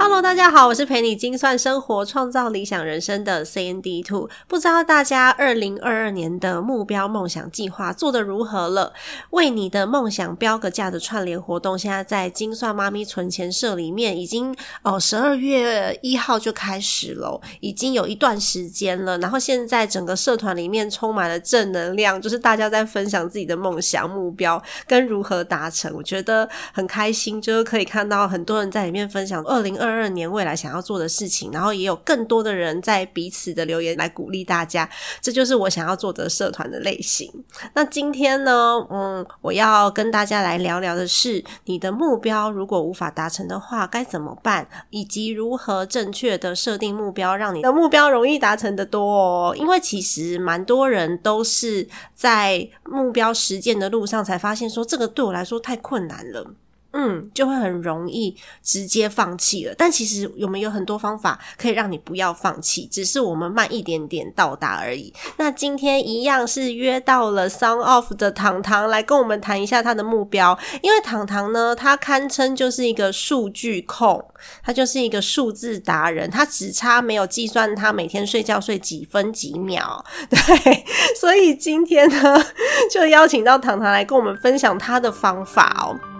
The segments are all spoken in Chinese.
Hello，大家好，我是陪你精算生活、创造理想人生的 CND Two。不知道大家二零二二年的目标梦想计划做得如何了？为你的梦想标个价的串联活动，现在在精算妈咪存钱社里面已经哦，十二月一号就开始了，已经有一段时间了。然后现在整个社团里面充满了正能量，就是大家在分享自己的梦想目标跟如何达成，我觉得很开心，就是可以看到很多人在里面分享二零二。二二年未来想要做的事情，然后也有更多的人在彼此的留言来鼓励大家，这就是我想要做的社团的类型。那今天呢，嗯，我要跟大家来聊聊的是，你的目标如果无法达成的话，该怎么办，以及如何正确的设定目标，让你的目标容易达成的多。哦。因为其实蛮多人都是在目标实践的路上才发现，说这个对我来说太困难了。嗯，就会很容易直接放弃了。但其实我们有很多方法可以让你不要放弃，只是我们慢一点点到达而已。那今天一样是约到了 Sound Off 的糖糖来跟我们谈一下他的目标。因为糖糖呢，他堪称就是一个数据控，他就是一个数字达人，他只差没有计算他每天睡觉睡几分几秒。对，所以今天呢，就邀请到糖糖来跟我们分享他的方法哦。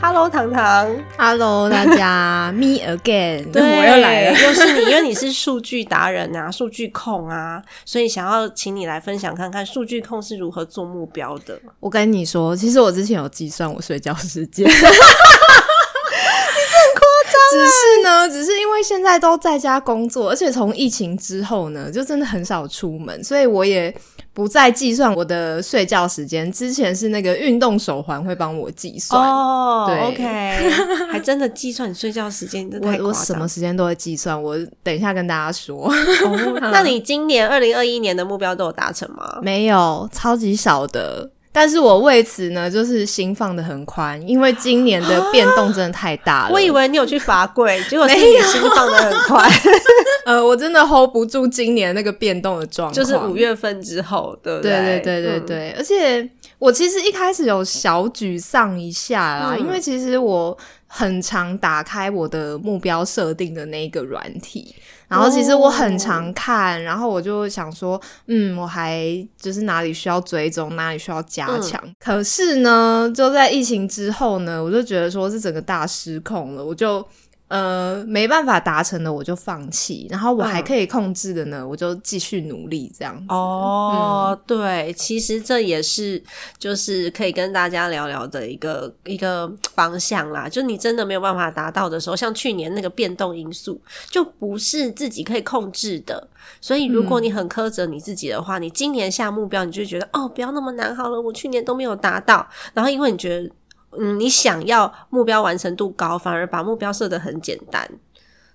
Hello，糖糖。Hello，大家，Me again，对我又来了，又是你，因为你是数据达人啊，数据控啊，所以想要请你来分享看看数据控是如何做目标的。我跟你说，其实我之前有计算我睡觉时间。只是呢，只是因为现在都在家工作，而且从疫情之后呢，就真的很少出门，所以我也不再计算我的睡觉时间。之前是那个运动手环会帮我计算哦，对，OK，还真的计算你睡觉时间，我我什么时间都会计算。我等一下跟大家说。那你今年二零二一年的目标都有达成吗？没有，超级少的。但是我为此呢，就是心放的很宽，因为今年的变动真的太大了。我以为你有去罚跪，结果是你心放的很宽。呃，我真的 hold 不住今年那个变动的状况，就是五月份之后，对不对？对对对对对。而且我其实一开始有小沮丧一下啦，因为其实我很常打开我的目标设定的那个软体。然后其实我很常看，然后我就想说，嗯，我还就是哪里需要追踪，哪里需要加强。可是呢，就在疫情之后呢，我就觉得说是整个大失控了，我就。呃，没办法达成的我就放弃，然后我还可以控制的呢，我就继续努力这样子。哦，对，其实这也是就是可以跟大家聊聊的一个一个方向啦。就你真的没有办法达到的时候，像去年那个变动因素，就不是自己可以控制的。所以如果你很苛责你自己的话，你今年下目标，你就觉得哦，不要那么难好了，我去年都没有达到，然后因为你觉得。嗯，你想要目标完成度高，反而把目标设得很简单，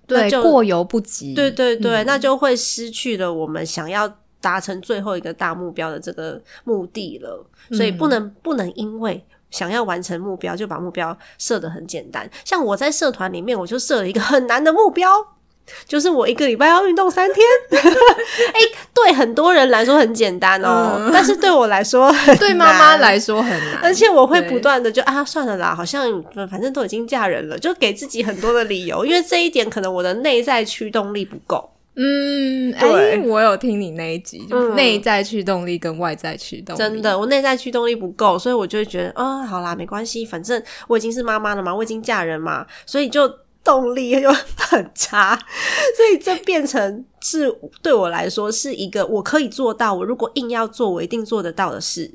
对，过犹不及。对对对，那就会失去了我们想要达成最后一个大目标的这个目的了。所以不能不能因为想要完成目标，就把目标设得很简单。像我在社团里面，我就设了一个很难的目标。就是我一个礼拜要运动三天，哎，对很多人来说很简单哦，但是对我来说，对妈妈来说很难，而且我会不断的就啊，算了啦，好像反正都已经嫁人了，就给自己很多的理由，因为这一点可能我的内在驱动力不够。嗯，哎，我有听你那一集，就内在驱动力跟外在驱动，真的，我内在驱动力不够，所以我就会觉得，啊，好啦，没关系，反正我已经是妈妈了嘛，我已经嫁人嘛，所以就。动力又很差，所以这变成是对我来说是一个我可以做到，我如果硬要做，我一定做得到的事。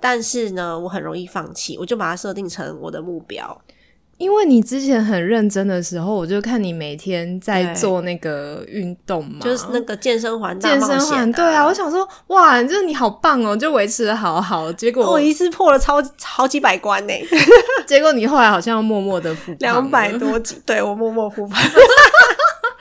但是呢，我很容易放弃，我就把它设定成我的目标。因为你之前很认真的时候，我就看你每天在做那个运动嘛，就是那个健身环大健、身环。对啊，我想说，哇，就是你好棒哦，就维持的好好。结果，我一次破了超好几百关呢、结果你后来好像默默的两百。多集，对我默默复盘。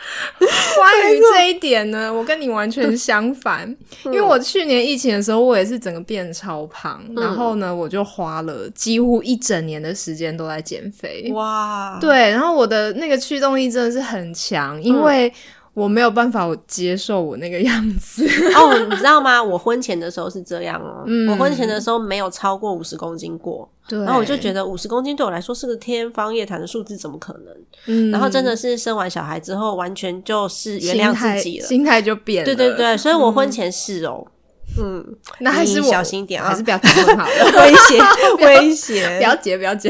关于这一点呢，我跟你完全相反，因为我去年疫情的时候，我也是整个变超胖，然后呢，我就花了几乎一整年的时间都在减肥。哇，对，然后我的那个驱动力真的是很强，因为我没有办法接受我那个样子。哦，你知道吗？我婚前的时候是这样哦，嗯我婚前的时候没有超过五十公斤过，然后我就觉得五十公斤对我来说是个天方夜谭的数字，怎么可能？嗯然后真的是生完小孩之后，完全就是原谅自己了。心态就变了。对对对，所以我婚前是哦，嗯，你那还是我小心点啊还是不要结婚好了，威胁 威胁，不要结，不要结。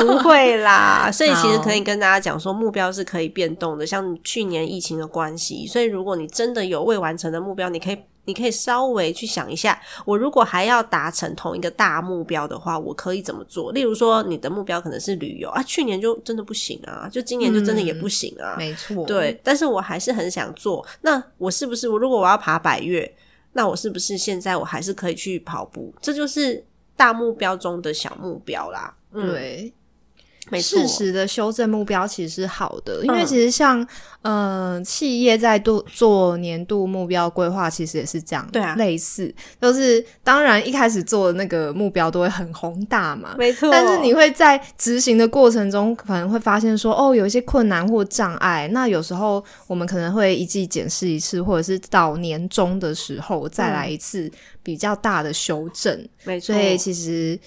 不会啦，所以其实可以跟大家讲说，目标是可以变动的。像去年疫情的关系，所以如果你真的有未完成的目标，你可以。你可以稍微去想一下，我如果还要达成同一个大目标的话，我可以怎么做？例如说，你的目标可能是旅游啊，去年就真的不行啊，就今年就真的也不行啊。没错，对，但是我还是很想做。那我是不是我如果我要爬百越，那我是不是现在我还是可以去跑步？这就是大目标中的小目标啦。对。适。时的修正目标其实是好的，因为嗯其实像呃企业在做做年度目标规划，其实也是这样，对啊类似就是当然一开始做的那个目标都会很宏大嘛，没错，但是你会在执行的过程中，可能会发现说，哦，有一些困难或障碍。那有时候我们可能会一季检视一次，或者是到年终的时候再来一次比较大的修正。没错所，以其实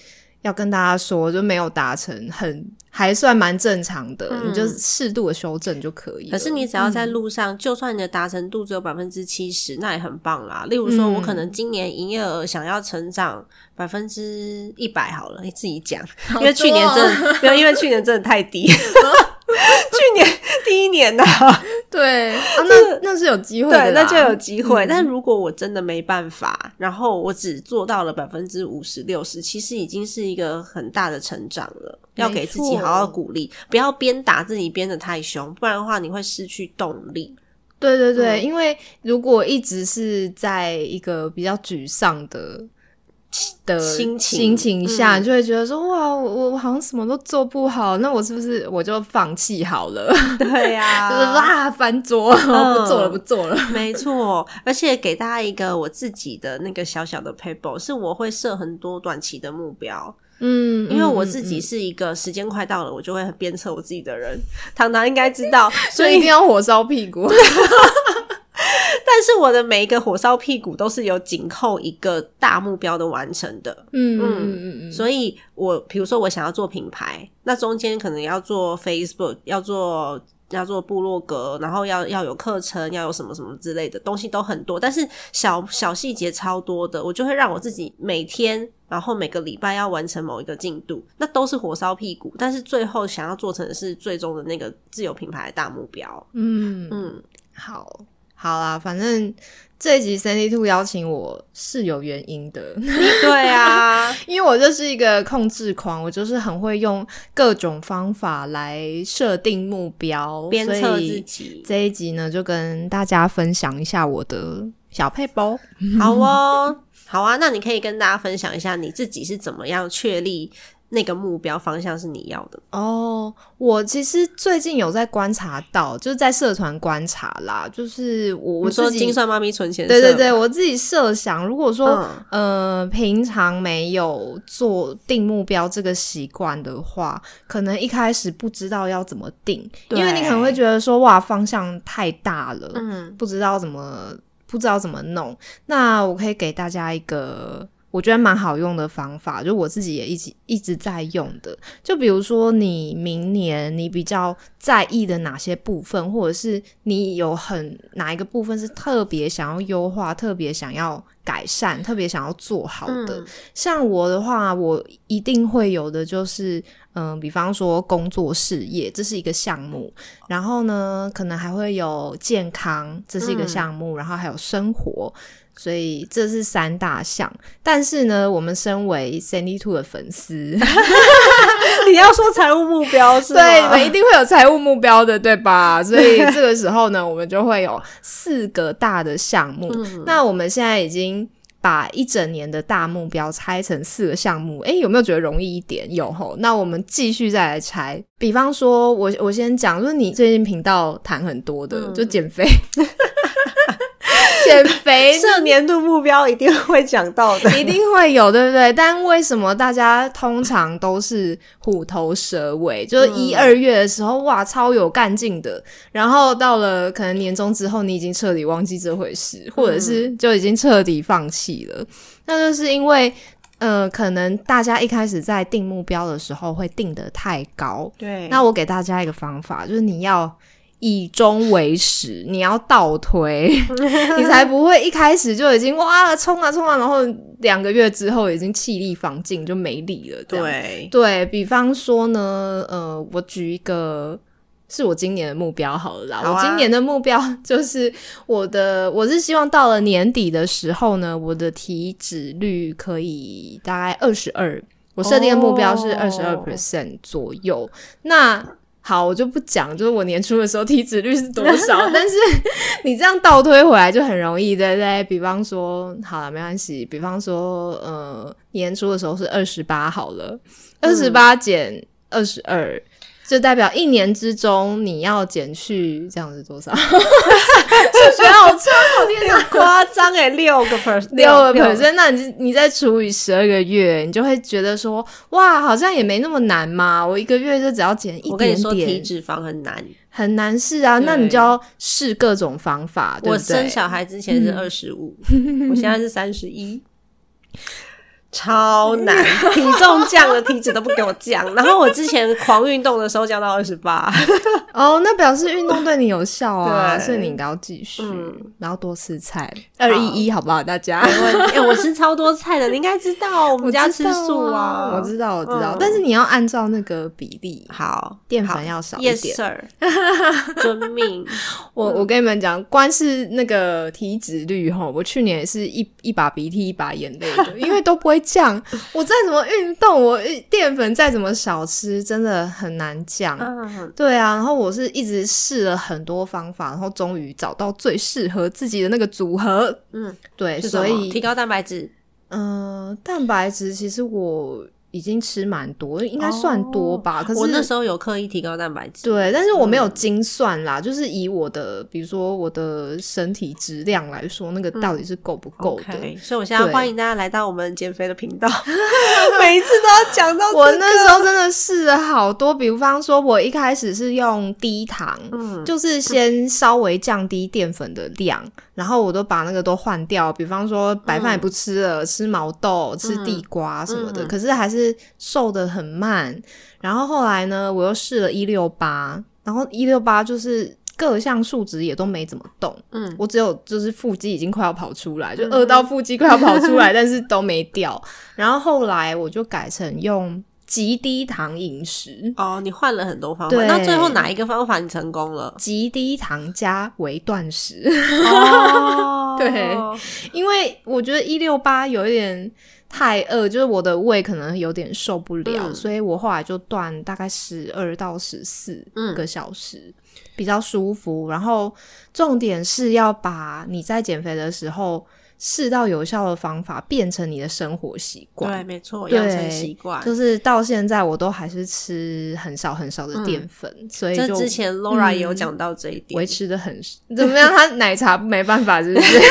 要跟大家说，就没有达成，很还算蛮正常的，嗯你就适度的修正就可以。可是你只要在路上，就算你的达成度只有百分之七十，那也很棒啦。例如说，嗯我可能今年营业额想要成长百分之一百，好了，你自己讲，因为去年真的没有，因为去年真的太低。去年第一年呐、对啊，那那是有机会的对，那就有机会。嗯但如果我真的没办法，然后我只做到了百分之五十六十，其实已经是一个很大的成长了。要给自己好好鼓励，不要鞭打自己鞭的太凶，不然的话你会失去动力。对对对，嗯因为如果一直是在一个比较沮丧的的心情心情下，就会觉得说哇，我我好像什么都做不好，那我是不是我就放弃好了？对呀、就是啊，翻桌，不做了，不做了。没错，而且给大家一个我自己的那个小小的 paper，是我会设很多短期的目标，嗯，因为我嗯自己嗯是一个时间快到了，我就会鞭策我自己的人。糖糖应该知道，所以一定要火烧屁股。但是我的每一个火烧屁股都是有紧扣一个大目标的完成的。嗯嗯嗯嗯，所以我比如说我想要做品牌，那中间可能要做 Facebook，要做要做部落格，然后要要有课程，要有什么什么之类的东西都很多，但是小小细节超多的，我就会让我自己每天。然后每个礼拜要完成某一个进度，那都是火烧屁股，但是最后想要做成的是最终的那个自有品牌的大目标。嗯嗯，好，好啦，反正这一集 Sandy Two 邀请我是有原因的，对啊，因为我就是一个控制狂，我就是很会用各种方法来设定目标，鞭策自己。这一集呢，就跟大家分享一下我的小配包。好哦，好啊，那你可以跟大家分享一下你自己是怎么样确立那个目标方向是你要的。哦，我其实最近有在观察到，就是在社团观察啦，就是我我说自己精算妈咪存钱，对对对，，我自己设想，如果说、嗯呃平常没有做定目标这个习惯的话，可能一开始不知道要怎么定，因为你可能会觉得说哇方向太大了，嗯不知道怎么不知道怎么弄。那我可以给大家一个。我觉得蛮好用的方法，就我自己也一直一直在用的。就比如说，你明年你比较在意的哪些部分，或者是你有很哪一个部分是特别想要优化、特别想要改善、特别想要做好的。嗯像我的话，我一定会有的就是，嗯、比方说工作事业，这是一个项目。然后呢，可能还会有健康，这是一个项目。然后还有生活，所以这是三大项。但是呢，我们身为 Sandy Two 的粉丝，资。你要说财务目标是吗？对，你们一定会有财务目标的，对吧？所以这个时候呢，我们就会有四个大的项目。那我们现在已经把一整年的大目标拆成四个项目，诶，有没有觉得容易一点？有吼。那我们继续再来拆，比方说，我我先讲，就是你最近频道谈很多的，就减肥。减肥 设年度目标一定会讲到的，一定会有，对不对？但为什么大家通常都是虎头蛇尾？就是一二月的时候，哇，超有干劲的，然后到了可能年终之后，你已经彻底忘记这回事，或者是就已经彻底放弃了。那就是因为，呃，可能大家一开始在定目标的时候会定得太高。对，那我给大家一个方法，就是你要。以终为始，你要倒推，你才不会一开始就已经哇冲啊冲啊，然后两个月之后已经气力防尽就没力了。对，对比方说呢，呃，我举一个是我今年的目标好了啦。我今年的目标就是我的，我是希望到了年底的时候呢，我的体脂率可以大概二十二，我设定的目标是二十二 percent 左右。那好，我就不讲，就是我年初的时候体脂率是多少，但是你这样倒推回来就很容易，对不对？比方说，好了，没关系。比方说，呃，年初的时候是二十八，好了，二十八减二十二。就代表一年之中你要减去这样子多少？数学好差，好天哪，夸张哎，六个 percent，六个 percent，那你你再除以十二个月，你就会觉得说，哇，好像也没那么难嘛。我一个月就只要减一点点，体脂肪很难，很难是啊。那你就要试各种方法。我生小孩之前是二十五，我现在是三十一。超难，体重降了，体脂都不给我降。然后我之前狂运动的时候降到二十八，哦，那表示运动对你有效啊，所以你应该要继续，然后多吃菜，二一一好不好？大家，哎，我吃超多菜的，你应该知道，我们家吃素啊，我知道，我知道，但是你要按照那个比例，好，淀粉要少一点，Yes sir，遵命。我我跟你们讲，光是那个体脂率哈，我去年也是一一把鼻涕一把眼泪的，因为都不会。降，我再怎么运动，我淀粉再怎么少吃，真的很难降。对啊，然后我是一直试了很多方法，然后终于找到最适合自己的那个组合。嗯，对，所以提高蛋白质。嗯，蛋白质其实我。已经吃蛮多，应该算多吧。可是我那时候有刻意提高蛋白质，对，但是我没有精算啦，就是以我的，比如说我的身体质量来说，那个到底是够不够的。所以我现在欢迎大家来到我们减肥的频道，每一次都要讲到。我那时候真的试了好多，比方说，我一开始是用低糖，嗯，就是先稍微降低淀粉的量。然后我都把那个都换掉，比方说白饭也不吃了，吃毛豆、吃地瓜什么的。可是还是瘦的很慢。然后后来呢，我又试了一六八，然后一六八就是各项数值也都没怎么动。嗯，我只有就是腹肌已经快要跑出来，就饿到腹肌快要跑出来，但是都没掉。然后后来我就改成用。极低糖饮食哦，你换了很多方法，那最后哪一个方法你成功了？极低糖加微断食哦，对，因为我觉得一六八有一点太饿，就是我的胃可能有点受不了，所以我后来就断大概十二到十四个小时，比较舒服。然后重点是要把你在减肥的时候。试到有效的方法，变成你的生活习惯。对，没错，养成习惯。就是到现在，我都还是吃很少很少的淀粉，所以就之前 Laura 也有讲到这一点，维持的很怎么样？他奶茶没办法，是不是？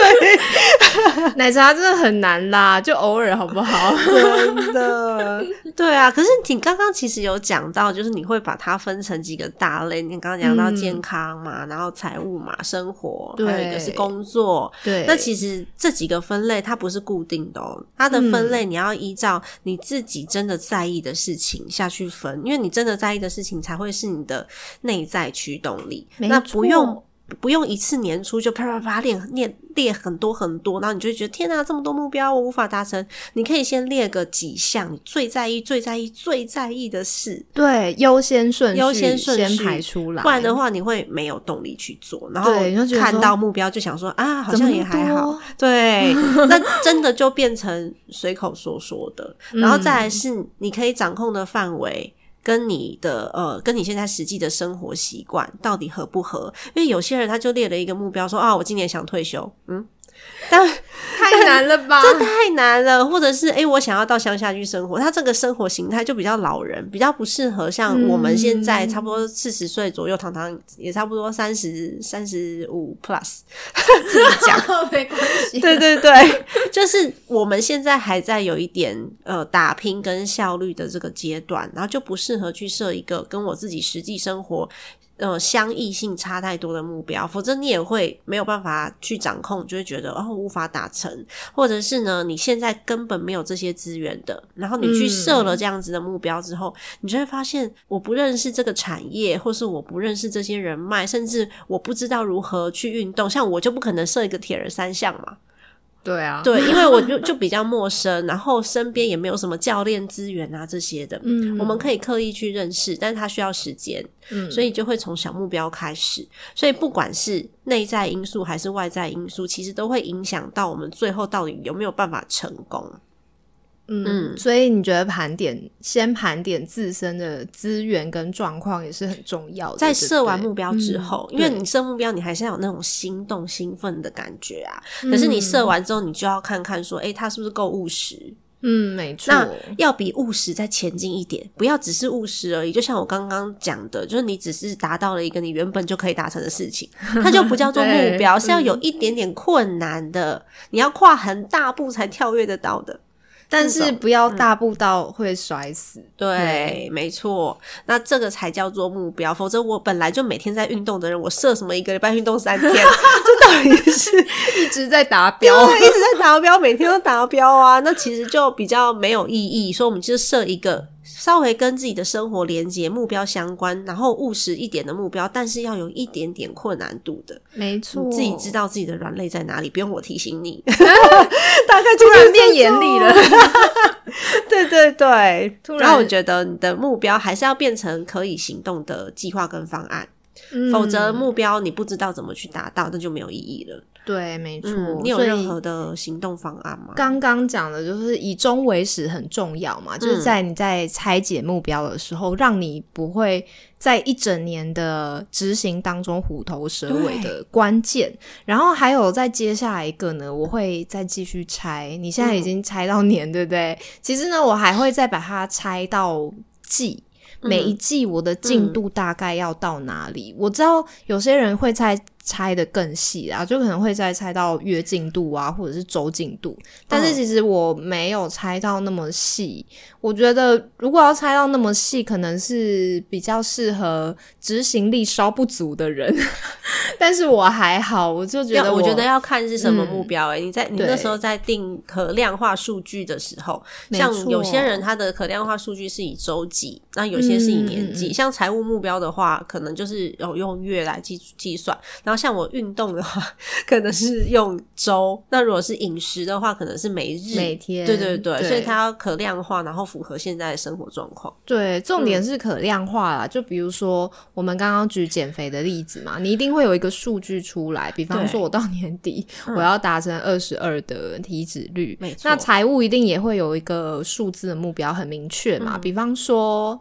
奶茶真的很难啦，就偶尔好不好？真的，对啊。可是你刚刚其实有讲到，就是你会把它分成几个大类。你刚刚讲到健康嘛，然后财务嘛，生活，还有一个是工作。对，那其实这几个分类它不是固定的哦，它的分类你要依照你自己真的在意的事情下去分，因为你真的在意的事情才会是你的内在驱动力。那不用。不用一次年初就啪啪啪列列列很多很多，然后你就会觉得天哪，这么多目标我无法达成。你可以先列个几项你最在意、最在意、最在意的事，对，优先顺序优先顺序先排出来，不然的话你会没有动力去做。然后看到目标就想说啊，好像也还好。对，那真的就变成随口说说的。然后再来是你可以掌控的范围。跟你的呃，跟你现在实际的生活习惯到底合不合？因为有些人他就列了一个目标，说啊，我今年想退休，嗯，但太难了吧？这太难了，或者是诶，我想要到乡下去生活，他这个生活形态就比较老人，比较不适合像我们现在差不多四十岁左右，糖糖也差不多三十三十五 plus，自己讲。没关系，对对对，就是我们现在还在有一点呃打拼跟效率的这个阶段，然后就不适合去设一个跟我自己实际生活呃相异性差太多的目标，否则你也会没有办法去掌控，就会觉得哦无法达成，或者是呢你现在根本没有这些资源的，然后你去设了这样子的目标之后，你就会发现我不认识这个产业，或是我不认识这些人脉，甚至我不知道如何去运动，像我就不可能设一个铁人三项嘛。对啊，对，因为我就就比较陌生，然后身边也没有什么教练资源啊这些的。嗯我们可以刻意去认识，但是它需要时间，嗯所以就会从小目标开始。所以不管是内在因素还是外在因素，其实都会影响到我们最后到底有没有办法成功。嗯，所以你觉得盘点先盘点自身的资源跟状况也是很重要的。在设完目标之后，嗯因为你设目标，你还是要有那种心动、兴奋的感觉啊。嗯可是你设完之后，你就要看看说，诶，它是不是够务实？嗯，没错，那要比务实再前进一点，不要只是务实而已。就像我刚刚讲的，就是你只是达到了一个你原本就可以达成的事情，它就不叫做目标，是要有一点点困难的，你要跨很大步才跳跃得到的。但是不要大步到会摔死。对，没错，那这个才叫做目标。否则，我本来就每天在运动的人，我设什么一个礼拜运动三天，这到底是 一直在达标。对，一直在达标，每天都达标啊，那其实就比较没有意义。所以，我们就设一个稍微跟自己的生活连接、目标相关，然后务实一点的目标，但是要有一点点困难度的。没错，你自己知道自己的软肋在哪里，不用我提醒你。大概突然变严厉了。对对对，突然然后我觉得你的目标还是要变成可以行动的计划跟方案，否则嗯目标你不知道怎么去达到，那就没有意义了。对，没错。嗯，你有任何的行动方案吗？刚刚讲的就是以终为始很重要嘛，嗯就是在你在拆解目标的时候，让你不会在一整年的执行当中虎头蛇尾的关键。然后还有再接下来一个呢，我会再继续拆。你现在已经拆到年，对不对？其实呢，我还会再把它拆到季。每一季我的进度大概要到哪里？我知道有些人会再拆的更细啊，就可能会再拆到月进度啊，或者是周进度。但是其实我没有拆到那么细。我觉得如果要拆到那么细，可能是比较适合执行力稍不足的人。但是我还好，我就觉得要我觉得要要看是什么嗯目标、欸。你在你那时候在定可量化数据的时候，像有些人他的可量化数据是以周计，那有些是以年计。像财务目标的话，可能就是有用月来计计算。然后像我运动的话，可能是用周。那如果是饮食的话，可能是每日。每天对对对，对所以它要可量化，然后符合现在的生活状况。对，重嗯点是可量化啦。就比如说我们刚刚举减肥的例子嘛，你一定会有一个数据出来，比方对说我到年底我要达成二十二的体脂率，那财务一定也会有一个数字的目标很明确嘛，嗯比方说，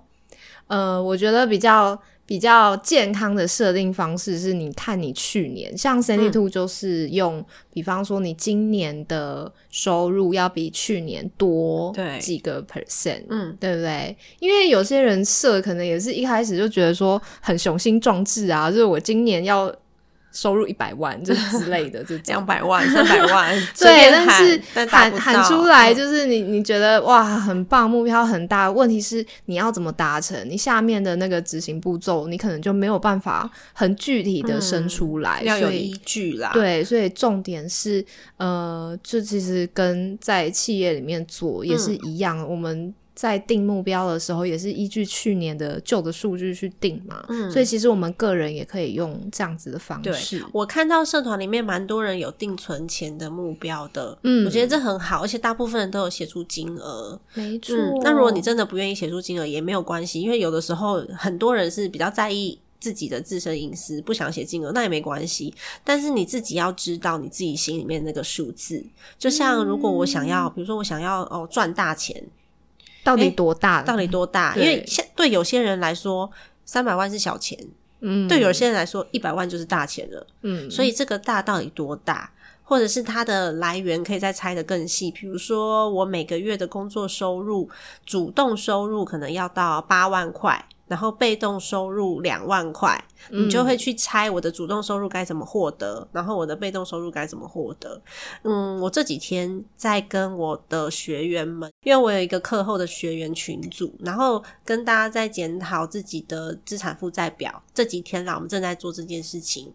呃，我觉得比较。比较健康的设定方式是，你看你去年，像 Sandy 嗯 Two 就是用，比方说你今年的收入要比去年多对几个 percent，嗯，对不对？因为有些人设可能也是一开始就觉得说很雄心壮志啊，就是我今年要收入一百万这之类的这种。两百万、三百万，对，但是喊喊出来嗯就是你你觉得哇很棒，目标很大，问题是你要怎么达成？你下面的那个执行步骤，你可能就没有办法很具体的生出来，嗯要有依据啦。对，所以重点是，呃，这其实跟在企业里面做也是一样，我们在定目标的时候，也是依据去年的旧的数据去定嘛。嗯所以其实我们个人也可以用这样子的方对式。我看到社团里面蛮多人有定存钱的目标的，嗯我觉得这很好，而且大部分人都有写出金额。没错、嗯，那如果你真的不愿意写出金额也没有关系，因为有的时候很多人是比较在意自己的自身隐私，不想写金额，那也没关系。但是你自己要知道你自己心里面那个数字。就像如果我想要，比如说我想要哦赚大钱，到底多大？到底多大？因为像对有些人来说，三百万是小钱，嗯，对有些人来说，一百万就是大钱了。嗯，所以这个大到底多大，或者是它的来源可以再拆得更细。比如说，我每个月的工作收入，主动收入可能要到八万块，然后被动收入两万块，你就会去猜我的主动收入该怎么获得，然后我的被动收入该怎么获得。嗯，我这几天在跟我的学员们，因为我有一个课后的学员群组，然后跟大家在检讨自己的资产负债表。这几天啦，我们正在做这件事情。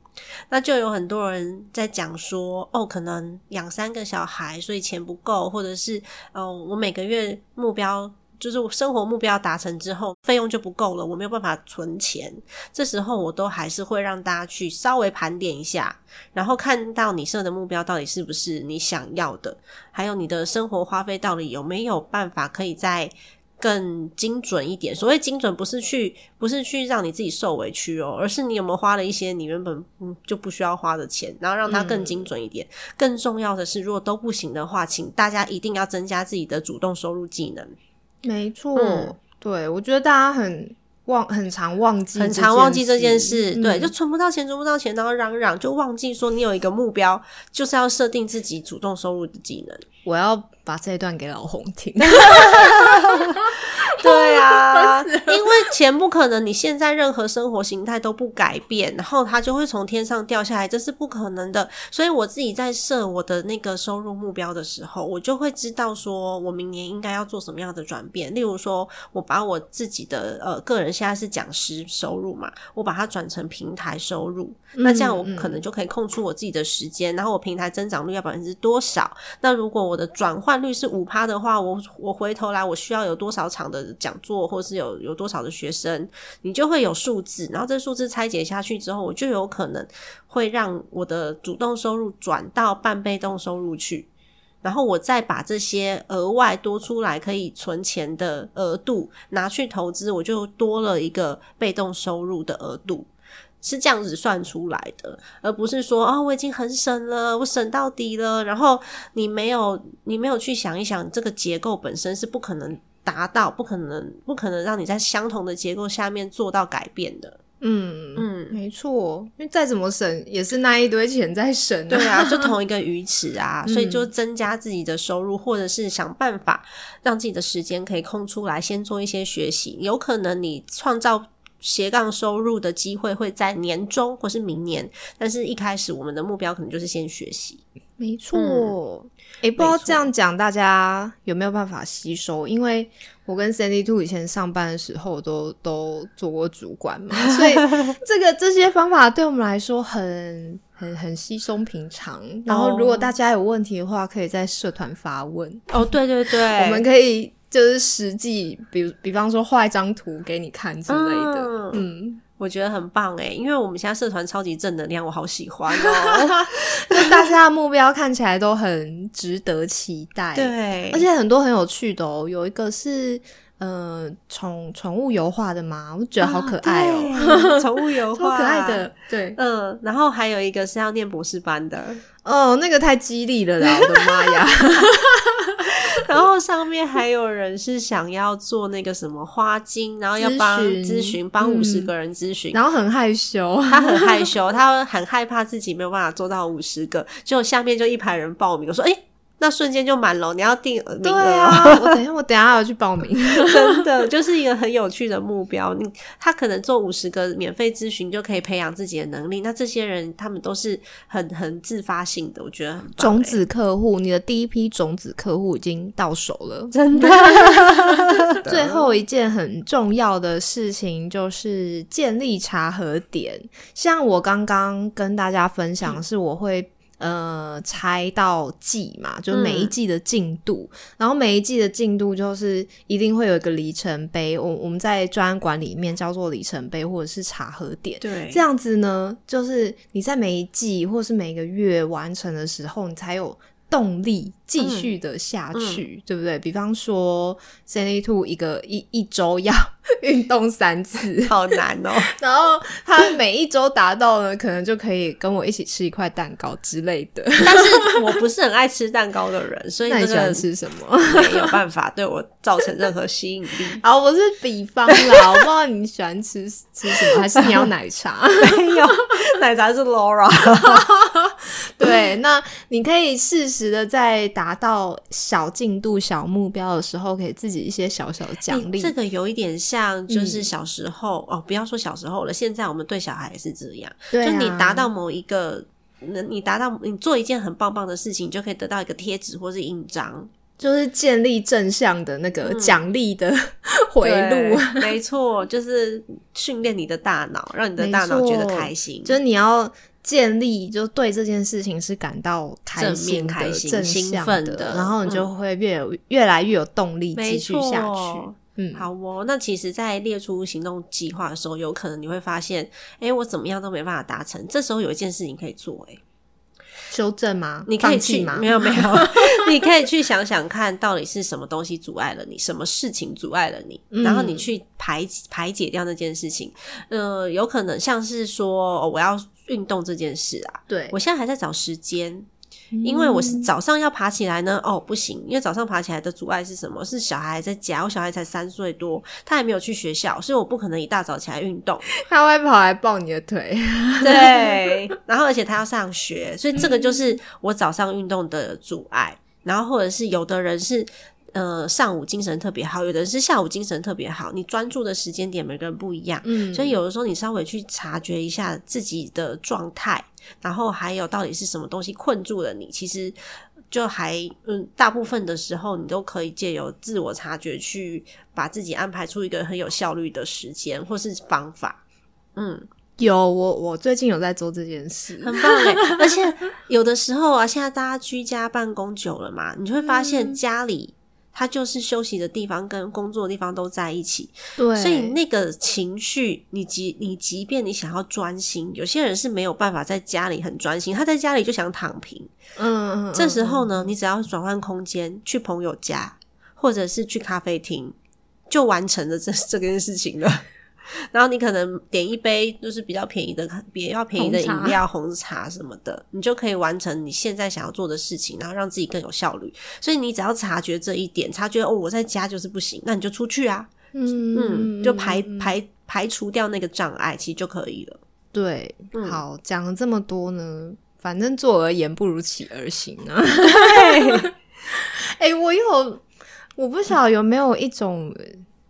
那就有很多人在讲说，哦，可能养三个小孩，所以钱不够，或者是，呃，我每个月目标就是我生活目标达成之后，费用就不够了，我没有办法存钱。这时候我都还是会让大家去稍微盘点一下，然后看到你设的目标到底是不是你想要的，还有你的生活花费到底有没有办法可以在。更精准一点，所谓精准不是去不是去让你自己受委屈哦，而是你有没有花了一些你原本嗯就不需要花的钱，然后让它更精准一点。更重要的是，如果都不行的话，请大家一定要增加自己的主动收入技能。没错，嗯对我觉得大家很忘，很常忘记，很常忘记这件事，对，嗯就存不到钱，存不到钱，然后嚷嚷，就忘记说你有一个目标，就是要设定自己主动收入的技能。我要把这一段给老红听。对啊，因为钱不可能，你现在任何生活形态都不改变，然后它就会从天上掉下来，这是不可能的。所以我自己在设我的那个收入目标的时候，我就会知道说我明年应该要做什么样的转变。例如说，我把我自己的呃个人现在是讲师收入嘛，我把它转成平台收入，那这样我可能就可以空出我自己的时间，然后我平台增长率要百分之多少？那如果我的转换率是五趴的话，我我回头来我需要有多少场的讲座，或是有有多少的学生，你就会有数字，然后这数字拆解下去之后，我就有可能会让我的主动收入转到半被动收入去。然后我再把这些额外多出来可以存钱的额度拿去投资，我就多了一个被动收入的额度。是这样子算出来的，而不是说啊、我已经很省了，我省到底了，然后你没有你没有去想一想，这个结构本身是不可能达到，不可能不可能让你在相同的结构下面做到改变的。嗯嗯，没错，因为再怎么省，也是那一堆钱在省、对啊，就同一个鱼池啊，嗯所以就增加自己的收入，或者是想办法让自己的时间可以空出来，先做一些学习。有可能你创造斜杠收入的机会会在年中或是明年，但是一开始我们的目标可能就是先学习。没错，嗯诶，不知道这样讲大家有没有办法吸收？因为我跟 Sandy Two 以前上班的时候都都做过主管嘛，所以 这个这些方法对我们来说很很很稀松平常。然后如果大家有问题的话，可以在社团发问，哦，对对对，我们可以就是实际，比如比方说画一张图给你看之类的，嗯嗯。我觉得很棒诶，因为我们现在社团超级正能量，我好喜欢哦。就大家的目标看起来都很值得期待，，对，而且很多很有趣的哦。有一个是呃宠宠物油画的嘛，我觉得好可爱哦，哦，宠物油超画，可爱的。。对，嗯，然后还有一个是要念博士班的，哦，那个太激励了啦，我的妈呀！然后上面还有人是想要做那个什么花精，然后要帮咨询，帮五十嗯个人咨询。然后很害羞，他很害羞，他很害怕自己没有办法做到五十个，结果下面就一排人报名，我说：“哎、那瞬间就满了，你要定名对额。啊，我等一下，我等一下要去报名。真的就是一个很有趣的目标。你他可能做五十个免费咨询就可以培养自己的能力。那这些人他们都是很很自发性的，我觉得很种子客户，你的第一批种子客户已经到手了。真的 最后一件很重要的事情就是建立查核点。像我刚刚跟大家分享，是我会呃拆到季嘛，就每一季的进度，然后每一季的进度就是一定会有一个里程碑，我我们在专案管里面叫做里程碑或者是查核点。对。这样子呢，就是你在每一季或是每个月完成的时候，你才有动力继续的下去，对不对？比方说 c n y Two 一个一一周要运动三次，好难哦。然后他每一周达到呢，可能就可以跟我一起吃一块蛋糕之类的。但是我不是很爱吃蛋糕的人，所以你喜欢吃什么？没有办法对我造成任何吸引力。好，我是比方啦，我不知道你喜欢吃吃什么，还是你要奶茶？没有，奶茶是 Laura。对，那你可以适时的在达到小进度、小目标的时候，给自己一些小小的奖励。你这个有一点像，就是嗯小时候、哦，不要说小时候了，现在我们对小孩也是这样，對啊就你达到某一个。你达到你做一件很棒棒的事情，你就可以得到一个贴纸或是印章就是建立正向的那个奖励的回路。对 没错，就是训练你的大脑，让你的大脑觉得开心。就是你要建立，就对这件事情是感到开心、正面开心正兴，奋的然后你就会越有、越来越有动力继续下去。嗯，好哦，那其实，在列出行动计划的时候，有可能你会发现，哎，我怎么样都没办法达成。这时候有一件事情可以做，哎，修正吗？你可以去，吗？没有没有，你可以去想想看，到底是什么东西阻碍了你，什么事情阻碍了你，嗯然后你去排排解掉那件事情。呃，有可能像是说，哦我要运动这件事啊，对，我现在还在找时间，因为我是早上要爬起来呢，哦不行，因为早上爬起来的阻碍是什么？是小孩在家，我小孩才三岁多，他还没有去学校，所以我不可能一大早起来运动。他会跑来抱你的腿。对，然后而且他要上学，所以这个就是我早上运动的阻碍。然后或者是有的人是。呃，上午精神特别好，有的人是下午精神特别好。你专注的时间点每个人不一样，嗯所以有的时候你稍微去察觉一下自己的状态，然后还有到底是什么东西困住了你，其实就还嗯，大部分的时候你都可以借由自我察觉去把自己安排出一个很有效率的时间或是方法。嗯，有我，我最近有在做这件事。很棒哎！而且有的时候啊，现在大家居家办公久了嘛，你就会发现家里。它就是休息的地方跟工作的地方都在一起，对，所以那个情绪，你即你即便你想要专心，有些人是没有办法在家里很专心，他在家里就想躺平。嗯，嗯，嗯这时候呢，你只要转换空间，去朋友家，或者是去咖啡厅，就完成了这 这件事情了。然后你可能点一杯就是比较便宜的、比较便宜的饮料、红茶什么的，你就可以完成你现在想要做的事情，然后让自己更有效率。所以你只要察觉这一点，察觉哦我在家就是不行，那你就出去啊，嗯嗯，就排排排除掉那个障碍，其实就可以了。对。嗯好，讲了这么多呢，反正做而言不如起而行啊。对，哎、我有，我不晓得有没有一种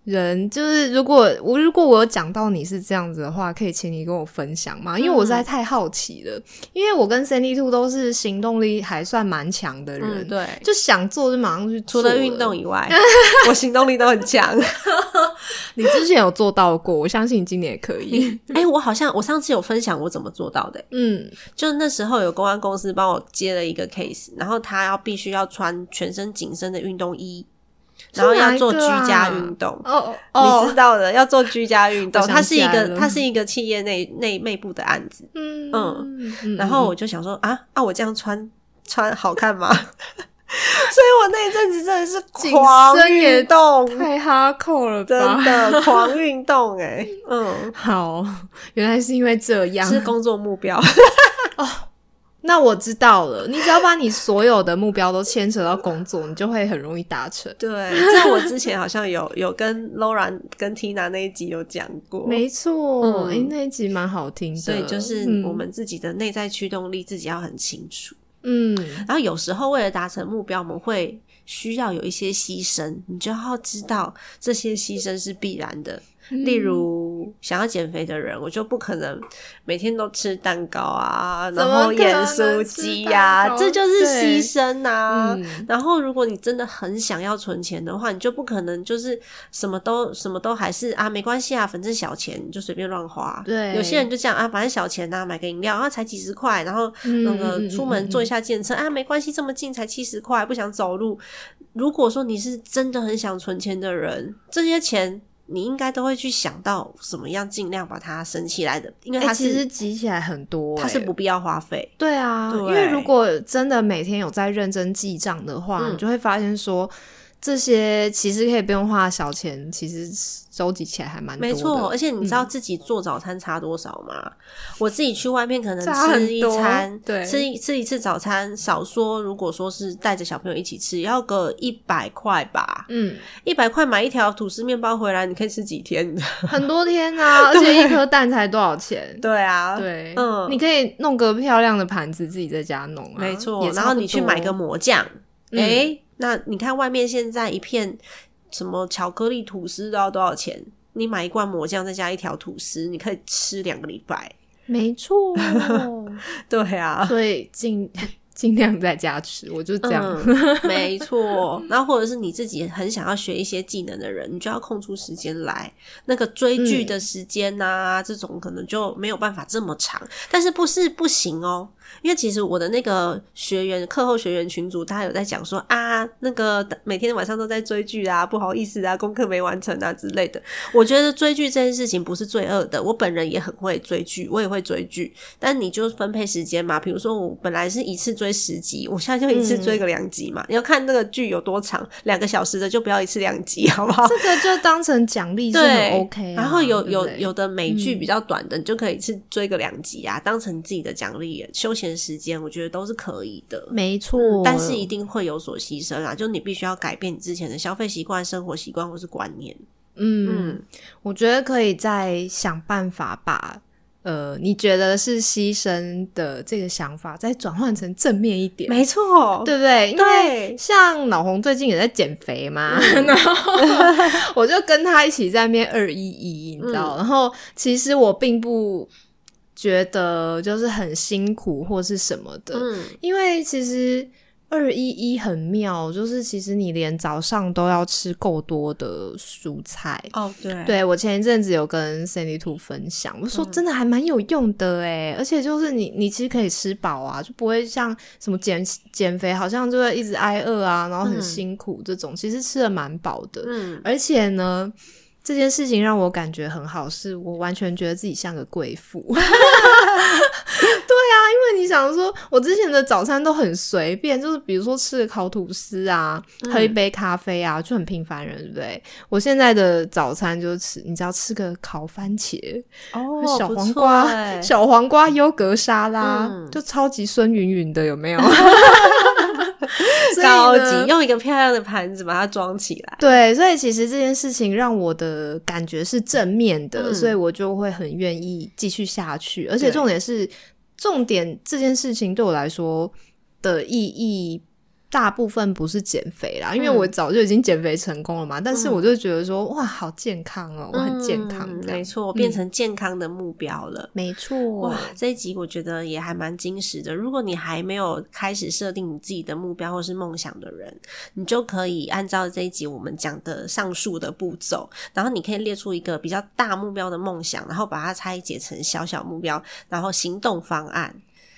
人，就是如果我如果我有讲到你是这样子的话，可以请你跟我分享吗？因为我实在太好奇了，因为我跟 Sandy Two 都是行动力还算蛮强的人，嗯，对。就想做就马上去做。除了运动，以外，我行动力都很强。你之前有做到过，我相信你今年也可以。哎、我好像我上次有分享我怎么做到的、嗯，就那时候有公安公司帮我接了一个 case，然后他要必须要穿全身紧身的运动衣，然后要做居家运动。哦你知道的，要做居家运动，它是一个它是一个企业内内内部的案子。嗯然后我就想说啊啊，我这样穿穿好看吗？所以我那一阵子真的是狂身也运动，太哈扣了真吧？的 狂运动哎、嗯，好，原来是因为这样。是工作目标。那我知道了，你只要把你所有的目标都牵扯到工作，你就会很容易达成。对，这我之前好像有有跟 Laura 跟 Tina 那一集有讲过，没错，嗯哎、那一集蛮好听的。所以就是嗯我们自己的内在驱动力自己要很清楚。嗯然后有时候为了达成目标，我们会需要有一些牺牲，你就要知道这些牺牲是必然的。例如想要减肥的人，我就不可能每天都吃蛋糕啊，然后盐酥鸡呀，这就是牺牲呐。然后如果你真的很想要存钱的话，你就不可能就是什么都什么都还是啊，没关系啊，反正小钱你就随便乱花。对，有些人就这样啊，反正小钱呐，买个饮料啊，才几十块，然后那个出门坐一下电车啊，没关系，这么近才七十块，不想走路。如果说你是真的很想存钱的人，这些钱你应该都会去想到怎么样尽量把它升起来的，因为它其实积起来很多，它是不必要花费。对啊，因为如果真的每天有在认真记账的话，你就会发现说。这些其实可以不用花小钱，其实收集起来还蛮多没错，而且你知道自己做早餐差多少吗？我自己去外面可能吃一餐，对，吃一吃一次早餐，少说如果说是带着小朋友一起吃，要个一百块吧。嗯，一百块买一条吐司面包回来，你可以吃几天？很多天啊！而且一颗蛋才多少钱？对啊，对，嗯，你可以弄个漂亮的盘子，自己在家弄啊。没错，然后你去买个魔酱，哎。那你看外面现在一片什么巧克力吐司都要多少钱？你买一罐抹酱再加一条吐司，你可以吃两个礼拜。没错，对啊，所以尽尽量在家吃，我就这样。没错，然后或者是你自己很想要学一些技能的人，你就要空出时间来。那个追剧的时间呐，这种可能就没有办法这么长，但是不是不行哦。因为其实我的那个学员课后学员群组，他有在讲说啊，那个每天晚上都在追剧啊，不好意思啊，功课没完成啊之类的。我觉得追剧这件事情不是罪恶的，我本人也很会追剧，我也会追剧。但你就分配时间嘛，比如说我本来是一次追十集，我现在就一次追个两集嘛。你要看那个剧有多长，两个小时的就不要一次两集，好不好？这个就当成奖励是很 OK。然后有有有的美剧比较短的，你就可以去追个两集啊，当成自己的奖励休。闲时间，我觉得都是可以的，没错。但是一定会有所牺牲啊，就你必须要改变你之前的消费习惯、生活习惯或是观念。嗯，我觉得可以再想办法把呃，你觉得是牺牲的这个想法，再转换成正面一点。没错，对不对？因为像老红最近也在减肥嘛，然后我就跟他一起在面二一一，你知道？然后其实我并不。觉得就是很辛苦或是什么的，嗯，因为其实二一一很妙，就是其实你连早上都要吃够多的蔬菜。哦，对，对我前一阵子有跟 Sandy Two 分享，我说真的还蛮有用的哎，而且就是你你其实可以吃饱啊，就不会像什么减减肥好像就会一直挨饿啊，然后很辛苦这种，其实吃的蛮饱的，嗯，而且呢。这件事情让我感觉很好，是我完全觉得自己像个贵妇。对啊，因为你想说，我之前的早餐都很随便，就是比如说吃个烤吐司啊，喝一杯咖啡啊，就很平凡人，对不对？我现在的早餐就是吃，你知道，吃个烤番茄哦，小黄瓜，小黄瓜优格沙拉，就超级孙云云的，有没有？高级，用一个漂亮的盘子把它装起来。对，所以其实这件事情让我的感觉是正面的，所以我就会很愿意继续下去。而且重点是，重点这件事情对我来说的意义。大部分不是减肥啦，因为我早就已经减肥成功了嘛。但是我就觉得说，哇，好健康哦，我很健康，没错，变成健康的目标了，没错。哇，这一集我觉得也还蛮惊实的。如果你还没有开始设定你自己的目标或是梦想的人，你就可以按照这一集我们讲的上述的步骤，然后你可以列出一个比较大目标的梦想，然后把它拆解成小小目标，然后行动方案。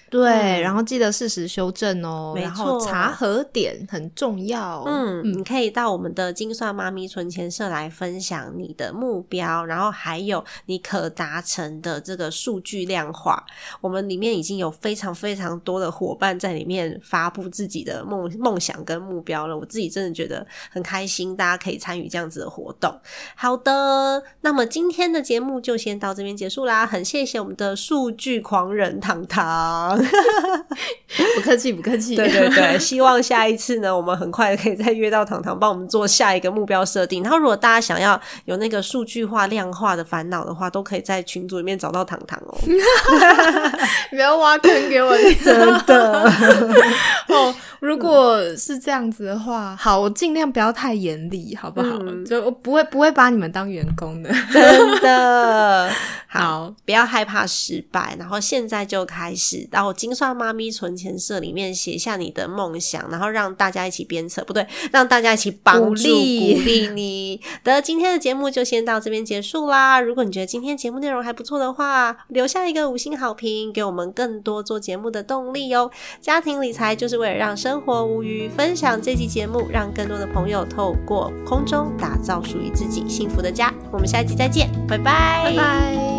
对，然后记得适时修正哦。没错查核点很重要。嗯，你可以到我们的精算妈咪存钱社来分享你的目标，然后还有你可达成的这个数据量化。我们里面已经有非常非常多的伙伴在里面发布自己的梦梦想跟目标了。我自己真的觉得很开心，大家可以参与这样子的活动。好的，那么今天的节目就先到这边结束啦。很谢谢我们的数据狂人糖糖。望。不客气，不客气。对对 对，希望下一次呢，我们很快可以再约到糖糖，帮我们做下一个目标设定。然后，如果大家想要有那个数据化、量化的烦恼的话，都可以在群组里面找到糖糖哦。不要挖坑给我，真的。哦，如果是这样子的话，好，我尽量不要太严厉，好不好？就我不会不会把你们当员工的，真的。好，不要害怕失败，然后现在就开始然后金算妈咪存钱社里面写下你的梦想，然后让大家一起鞭策，不对，让大家一起帮助鼓励你。的今天的节目就先到这边结束啦。如果你觉得今天节目内容还不错的话，留下一个五星好评，给我们更多做节目的动力哦。家庭理财就是为了让生活无虞，分享这期节目，让更多的朋友透过空中打造属于自己幸福的家。我们下一集再见，拜拜，拜拜。